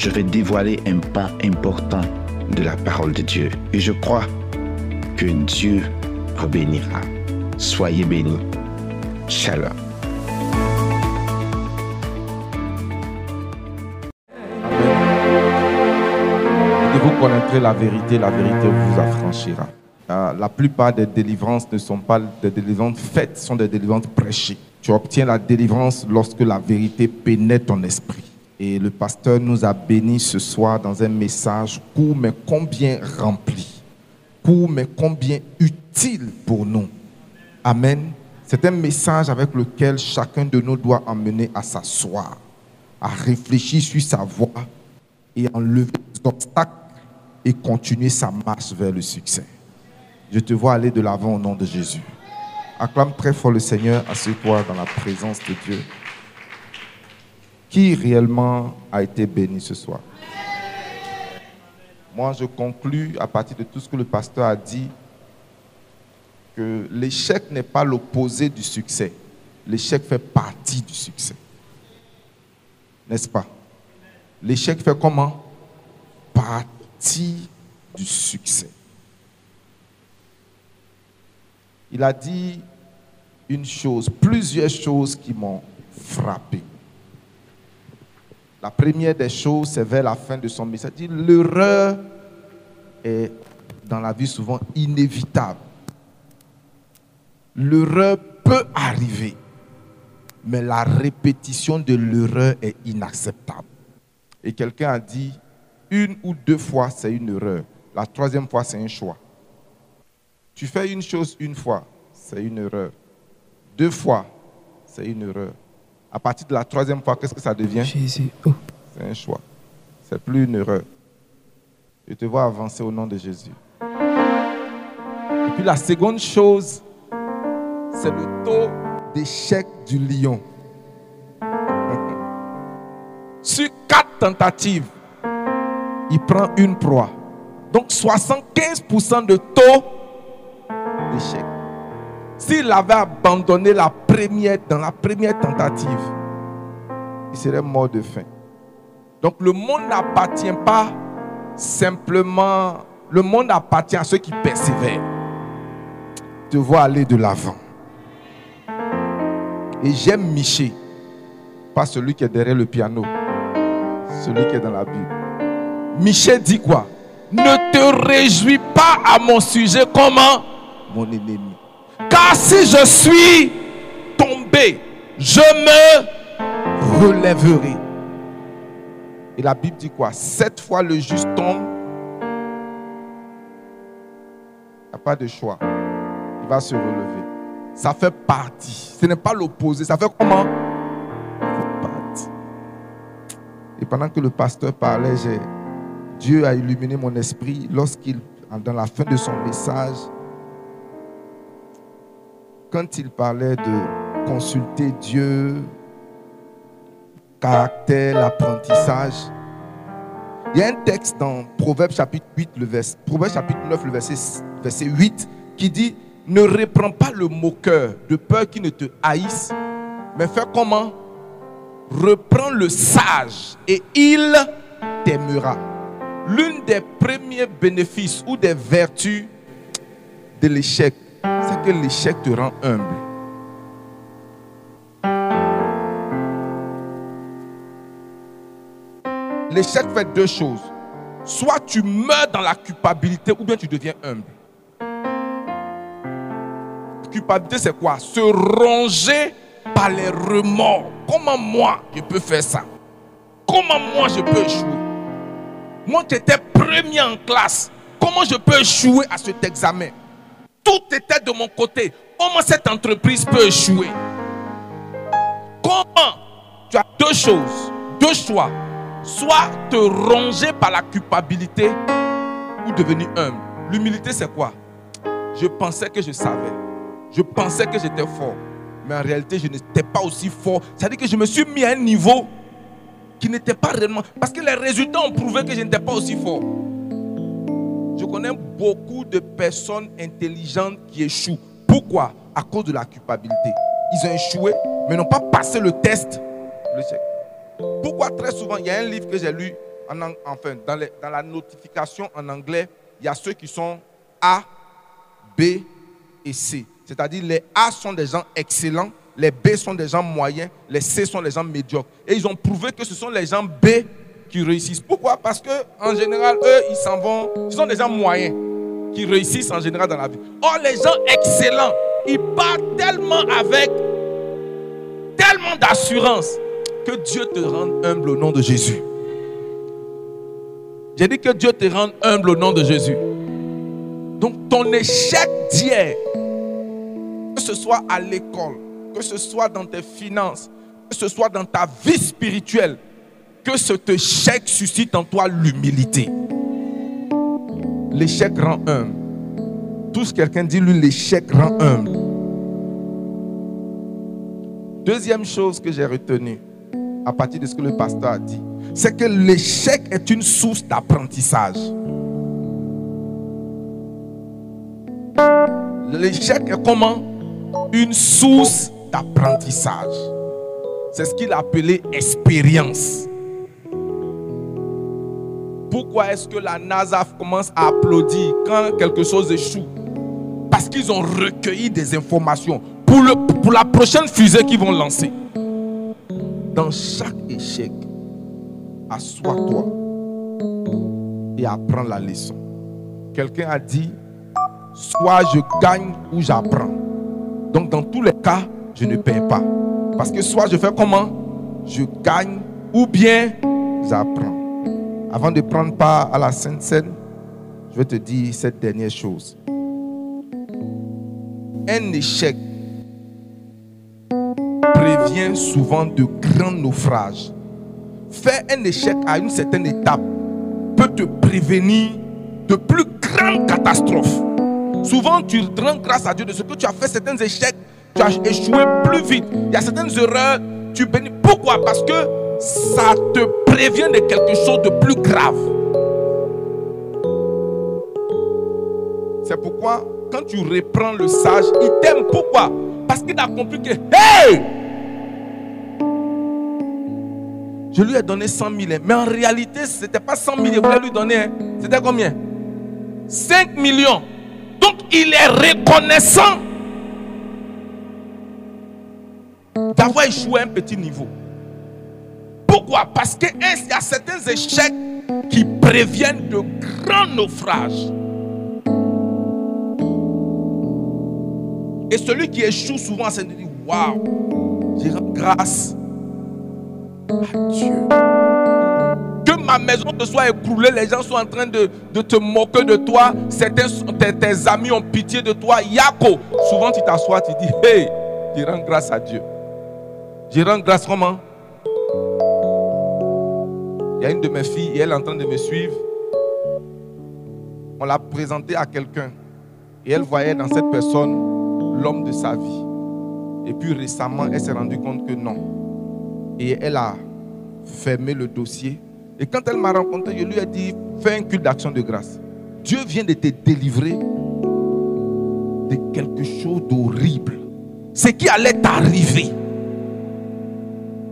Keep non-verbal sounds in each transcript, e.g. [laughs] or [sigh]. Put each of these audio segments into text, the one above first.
je vais dévoiler un pan important de la parole de Dieu. Et je crois que Dieu vous bénira. Soyez bénis. Shalom. Et vous connaîtrez la vérité, la vérité vous affranchira. Euh, La plupart des délivrances ne sont pas des délivrances faites, sont des délivrances prêchées. Tu obtiens la délivrance lorsque la vérité pénètre ton esprit. Et le pasteur nous a bénis ce soir dans un message court mais combien rempli, court mais combien utile pour nous. Amen. C'est un message avec lequel chacun de nous doit emmener à s'asseoir, à réfléchir sur sa voie et enlever les obstacles et continuer sa marche vers le succès. Je te vois aller de l'avant au nom de Jésus. Acclame très fort le Seigneur, assieds-toi dans la présence de Dieu. Qui réellement a été béni ce soir? Moi, je conclus à partir de tout ce que le pasteur a dit que l'échec n'est pas l'opposé du succès. L'échec fait partie du succès. N'est-ce pas? L'échec fait comment? Partie du succès. Il a dit une chose, plusieurs choses qui m'ont frappé. La première des choses, c'est vers la fin de son message. Il l'erreur est dans la vie souvent inévitable. L'erreur peut arriver, mais la répétition de l'erreur est inacceptable. Et quelqu'un a dit, une ou deux fois, c'est une erreur. La troisième fois, c'est un choix. Tu fais une chose une fois, c'est une erreur. Deux fois, c'est une erreur. À partir de la troisième fois, qu'est-ce que ça devient? Jésus. Oh. C'est un choix. C'est plus une erreur. Je te vois avancer au nom de Jésus. Et puis la seconde chose, c'est le taux d'échec du lion. [laughs] Sur quatre tentatives, il prend une proie. Donc 75% de taux d'échec. S'il avait abandonné la première, dans la première tentative, il serait mort de faim. Donc le monde n'appartient pas simplement, le monde appartient à ceux qui persévèrent. Tu vois aller de l'avant. Et j'aime Miché, pas celui qui est derrière le piano, celui qui est dans la Bible. Miché dit quoi? Ne te réjouis pas à mon sujet comment Mon ennemi. Si je suis tombé, je me relèverai. Et la Bible dit quoi? Sept fois le juste tombe. Il n'y a pas de choix. Il va se relever. Ça fait partie. Ce n'est pas l'opposé. Ça fait comment? Et pendant que le pasteur parlait, Dieu a illuminé mon esprit lorsqu'il, dans la fin de son message, quand il parlait de consulter Dieu, caractère, l'apprentissage, il y a un texte dans Proverbe chapitre 8, le Proverbe chapitre 9, le verset, verset 8, qui dit Ne reprends pas le moqueur de peur qu'il ne te haïsse, mais fais comment? Reprends le sage et il t'aimera. L'une des premiers bénéfices ou des vertus de l'échec, c'est que l'échec te rend humble. L'échec fait deux choses. Soit tu meurs dans la culpabilité ou bien tu deviens humble. Culpabilité, c'est quoi? Se ronger par les remords. Comment moi, je peux faire ça? Comment moi, je peux échouer? Moi qui étais premier en classe, comment je peux échouer à cet examen? Tout était de mon côté. Comment cette entreprise peut échouer? Comment Tu as deux choses, deux choix? soit te ronger par la culpabilité ou devenir humble. L'humilité, c'est quoi? Je pensais que je savais. Je pensais que j'étais fort. Mais en réalité, je n'étais pas aussi fort. C'est-à-dire que je me suis mis à un niveau qui n'était pas réellement. Parce que les résultats ont prouvé que je n'étais pas aussi fort. Je connais beaucoup de personnes intelligentes qui échouent. Pourquoi? À cause de la culpabilité. Ils ont échoué, mais n'ont pas passé le test. Pourquoi très souvent, il y a un livre que j'ai lu, en, enfin, dans, dans la notification en anglais, il y a ceux qui sont A, B et C. C'est-à-dire les A sont des gens excellents, les B sont des gens moyens, les C sont des gens médiocres. Et ils ont prouvé que ce sont les gens B qui réussissent. Pourquoi? Parce que en général, eux, ils s'en vont. Ce sont des gens moyens qui réussissent en général dans la vie. Or, les gens excellents, ils partent tellement avec tellement d'assurance que Dieu te rende humble au nom de Jésus. J'ai dit que Dieu te rende humble au nom de Jésus. Donc ton échec d'hier, que ce soit à l'école, que ce soit dans tes finances, que ce soit dans ta vie spirituelle, que cet échec suscite en toi l'humilité. L'échec rend humble. Tous quelqu'un dit lui, l'échec rend humble. Deuxième chose que j'ai retenue à partir de ce que le pasteur a dit, c'est que l'échec est une source d'apprentissage. L'échec est comment? Une source d'apprentissage. C'est ce qu'il a appelé expérience. Pourquoi est-ce que la NASA commence à applaudir quand quelque chose échoue? Parce qu'ils ont recueilli des informations pour, le, pour la prochaine fusée qu'ils vont lancer. Dans chaque échec, assois-toi et apprends la leçon. Quelqu'un a dit, soit je gagne ou j'apprends. Donc dans tous les cas, je ne perds pas. Parce que soit je fais comment? Je gagne ou bien j'apprends. Avant de prendre part à la Sainte Seine, je vais te dire cette dernière chose. Un échec prévient souvent de grands naufrages. Faire un échec à une certaine étape peut te prévenir de plus grandes catastrophes. Souvent, tu rends grâce à Dieu de ce que tu as fait certains échecs, tu as échoué plus vite. Il y a certaines erreurs, tu bénis. Pourquoi? Parce que ça te prévient de quelque chose de plus grave. C'est pourquoi, quand tu reprends le sage, il t'aime. Pourquoi? Parce qu'il a compris que, hey Je lui ai donné 100 000. Hein. Mais en réalité, ce n'était pas 100 000 je voulais lui donner. Hein. C'était combien? 5 millions. Donc il est reconnaissant d'avoir échoué à un petit niveau. Pourquoi? Parce qu'il y a certains échecs qui préviennent de grands naufrages? Et celui qui échoue souvent, c'est de dire Waouh, j'ai grâce Dieu. Que ma maison te soit écroulée, les gens sont en train de, te moquer de toi. Certains tes, tes amis ont pitié de toi. Yako, souvent tu t'assois, tu dis Hey, je rends grâce à Dieu. Je rends grâce comment? Il y a une de mes filles et elle est en train de me suivre. On l'a présentée à quelqu'un et elle voyait dans cette personne l'homme de sa vie. Et puis récemment, elle s'est rendue compte que non. Et elle a fermé le dossier. Et quand elle m'a rencontré, je lui ai dit, fais un culte d'action de grâce. Dieu vient de te délivrer de quelque chose d'horrible. Ce qui allait t'arriver.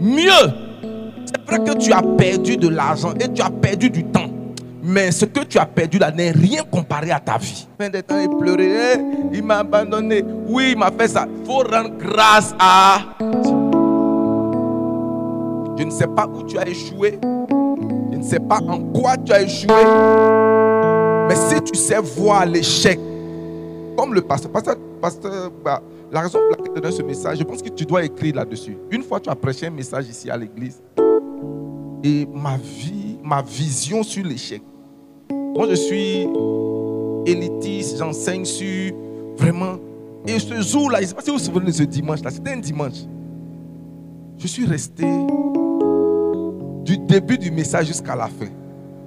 Mieux, c'est vrai que tu as perdu de l'argent et tu as perdu du temps. Mais ce que tu as perdu là n'est rien comparé à ta vie. Il pleurait, il m'a abandonné. Oui, il m'a fait ça. Il faut rendre grâce à je ne sais pas où tu as échoué. Je ne sais pas en quoi tu as échoué. Mais si tu sais voir l'échec, comme le pasteur, pasteur, bah, la raison pour laquelle je donne ce message, je pense que tu dois écrire là-dessus. Une fois, tu as prêché un message ici à l'église. Et ma vie, ma vision sur l'échec. Moi, je suis élitiste, j'enseigne sur vraiment. Et ce jour-là, je ne sais pas si vous vous souvenez de ce dimanche-là, c'était un dimanche. Je suis resté du début du message jusqu'à la fin,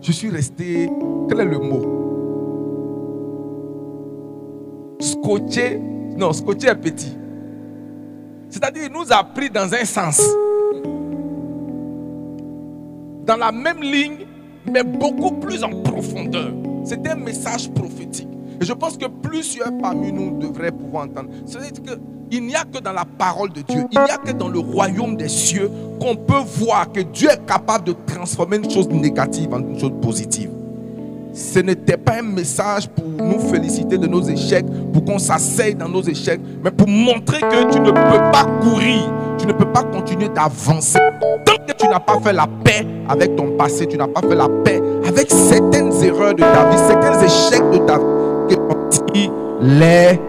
je suis resté, quel est le mot? Scotché, non, scotché est petit. C'est-à-dire, il nous a pris dans un sens. Dans la même ligne, mais beaucoup plus en profondeur. C'était un message prophétique. Et je pense que plusieurs parmi nous devraient pouvoir entendre. C'est-à-dire qu'il n'y a que dans la parole de Dieu, il n'y a que dans le royaume des cieux qu'on peut voir que Dieu est capable de transformer une chose négative en une chose positive. Ce n'était pas un message pour nous féliciter de nos échecs, pour qu'on s'asseye dans nos échecs, mais pour montrer que tu ne peux pas courir, tu ne peux pas continuer d'avancer. Tu n'as pas fait la paix avec ton passé, tu n'as pas fait la paix avec certaines erreurs de ta vie, certains échecs de ta vie, les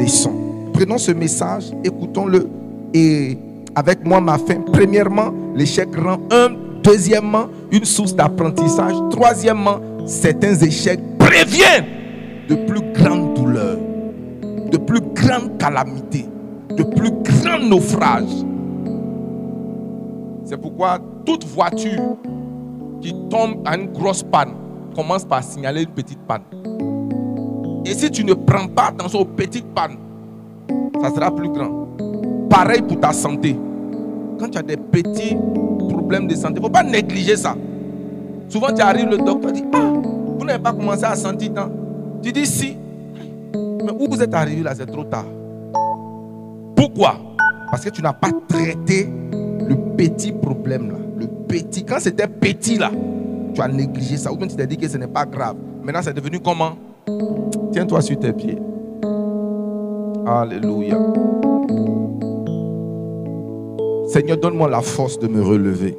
leçons. Prenons ce message, écoutons-le et avec moi ma fin. Premièrement, l'échec rend un. Deuxièmement, une source d'apprentissage. Troisièmement, certains échecs préviennent de plus grandes douleurs, de plus grandes calamités, de plus grands naufrages. C'est pourquoi toute voiture qui tombe à une grosse panne commence par signaler une petite panne. Et si tu ne prends pas attention aux petites pannes, ça sera plus grand. Pareil pour ta santé. Quand tu as des petits problèmes de santé, il ne faut pas négliger ça. Souvent, tu arrives, le docteur dit Ah, vous n'avez pas commencé à sentir tant. Tu dis Si. Mais où vous êtes arrivé là, c'est trop tard. Pourquoi? Parce que tu n'as pas traité petit problème là. Le petit. Quand c'était petit là, tu as négligé ça. Ou bien tu t'es dit que ce n'est pas grave. Maintenant, c'est devenu comment? Tiens-toi sur tes pieds. Alléluia. Seigneur, donne-moi la force de me relever.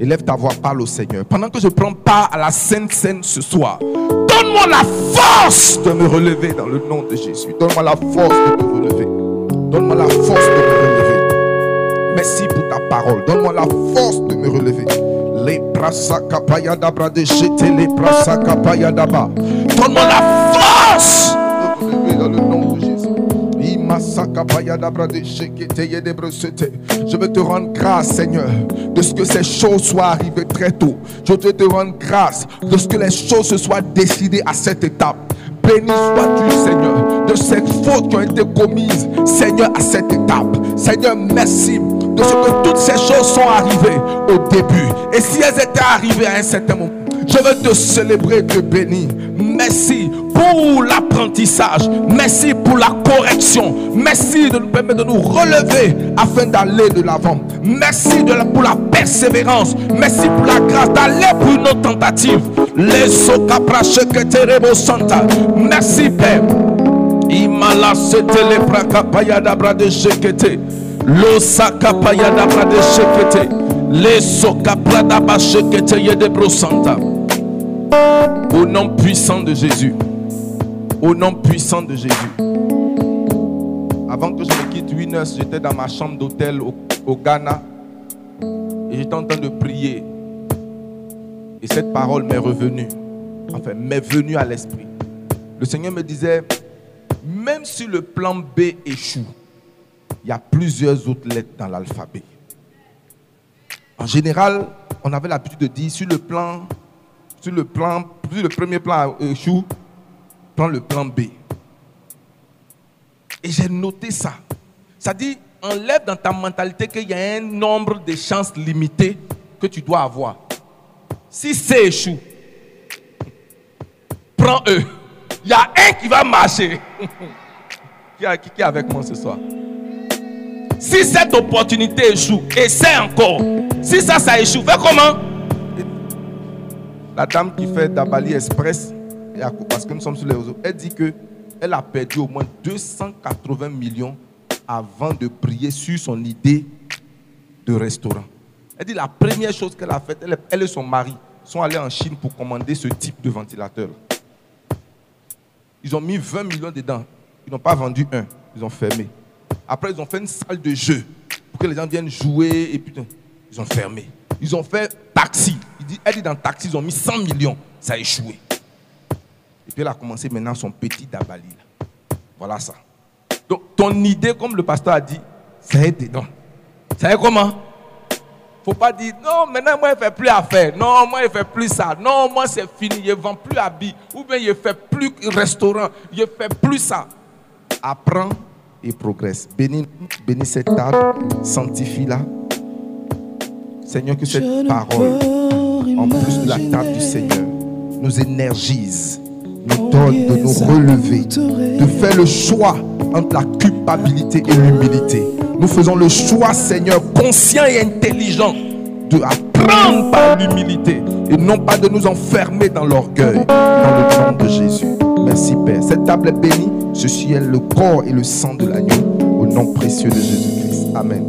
Élève ta voix, parle au Seigneur. Pendant que je prends part à la Sainte Seine ce soir, donne-moi la force de me relever dans le nom de Jésus. Donne-moi la force de me relever. Donne-moi la force de me relever. Merci parole. Donne-moi la force de me relever. Les dabra de jeter les Donne-moi la force de me relever dans le nom de Jésus. Je veux te rendre grâce, Seigneur, de ce que ces choses soient arrivées très tôt. Je veux te rendre grâce de ce que les choses se soient décidées à cette étape. Béni sois-tu, Seigneur, de ces fautes qui ont été commises, Seigneur, à cette étape. Seigneur, merci de ce que toutes ces choses sont arrivées au début. Et si elles étaient arrivées à un certain moment, je veux te célébrer, te bénir. Merci pour l'apprentissage. Merci pour la correction. Merci de nous permettre de nous relever afin d'aller de l'avant. Merci pour la persévérance. Merci pour la grâce d'aller pour une autre tentative. Les santa. Merci Père. Imala sete le prakapaya dabra de shekete. Lo sakapaya dabra de shekete. Les sokapra dabra shekete yedebro santa. Au nom puissant de Jésus. Au nom puissant de Jésus. Avant que je me quitte Winners, j'étais dans ma chambre d'hôtel au, Ghana. Et j'étais en train de prier. Et cette parole m'est revenue. Enfin, m'est venue à l'esprit. Le Seigneur me disait, même si le plan B échoue, il y a plusieurs autres lettres dans l'alphabet. En général, on avait l'habitude de dire, sur le plan sur le plan, si le premier plan échoue, prends le plan B. Et j'ai noté ça. Ça dit, enlève dans ta mentalité qu'il y a un nombre de chances limitées que tu dois avoir. Si C échoue, prends E. Il y a un qui va marcher. [laughs] qui, est avec moi ce soir? Si cette opportunité échoue, essaie encore. Si ça, ça échoue, fais comment? La dame qui fait Dabali Express, parce que nous sommes sur les réseaux, elle dit qu'elle a perdu au moins 280 millions avant de prier sur son idée de restaurant. Elle dit la première chose qu'elle a faite, elle, et son mari sont allés en Chine pour commander ce type de ventilateur. Ils ont mis 20 millions dedans. Ils n'ont pas vendu un. Ils ont fermé. Après, ils ont fait une salle de jeu pour que les gens viennent jouer et puis ils ont fermé. Ils ont fait taxi elle dit dans taxi, ils ont mis 100 millions. Ça a échoué. Et puis elle a commencé maintenant son petit Dabali. Voilà ça. Donc ton idée, comme le pasteur a dit, ça est dedans. Ça est comment? Faut pas dire non, maintenant moi je fais plus affaire. Non, moi je fais plus ça. Non, moi c'est fini, je vends plus habits. Ou bien je fais plus restaurant, je fais plus ça. Apprends et progresse. Bénis, bénis cette table, sanctifie-la. Seigneur, que cette parole, en plus de la table du Seigneur, nous énergise, nous donne de nous relever, de faire le choix entre la culpabilité et l'humilité. Nous faisons le choix, Seigneur, conscient et intelligent, de apprendre par l'humilité et non pas de nous enfermer dans l'orgueil, dans le nom de Jésus. Merci Père. Cette table est bénie. Ceci est le corps et le sang de l'agneau. Au nom précieux de Jésus-Christ. Amen.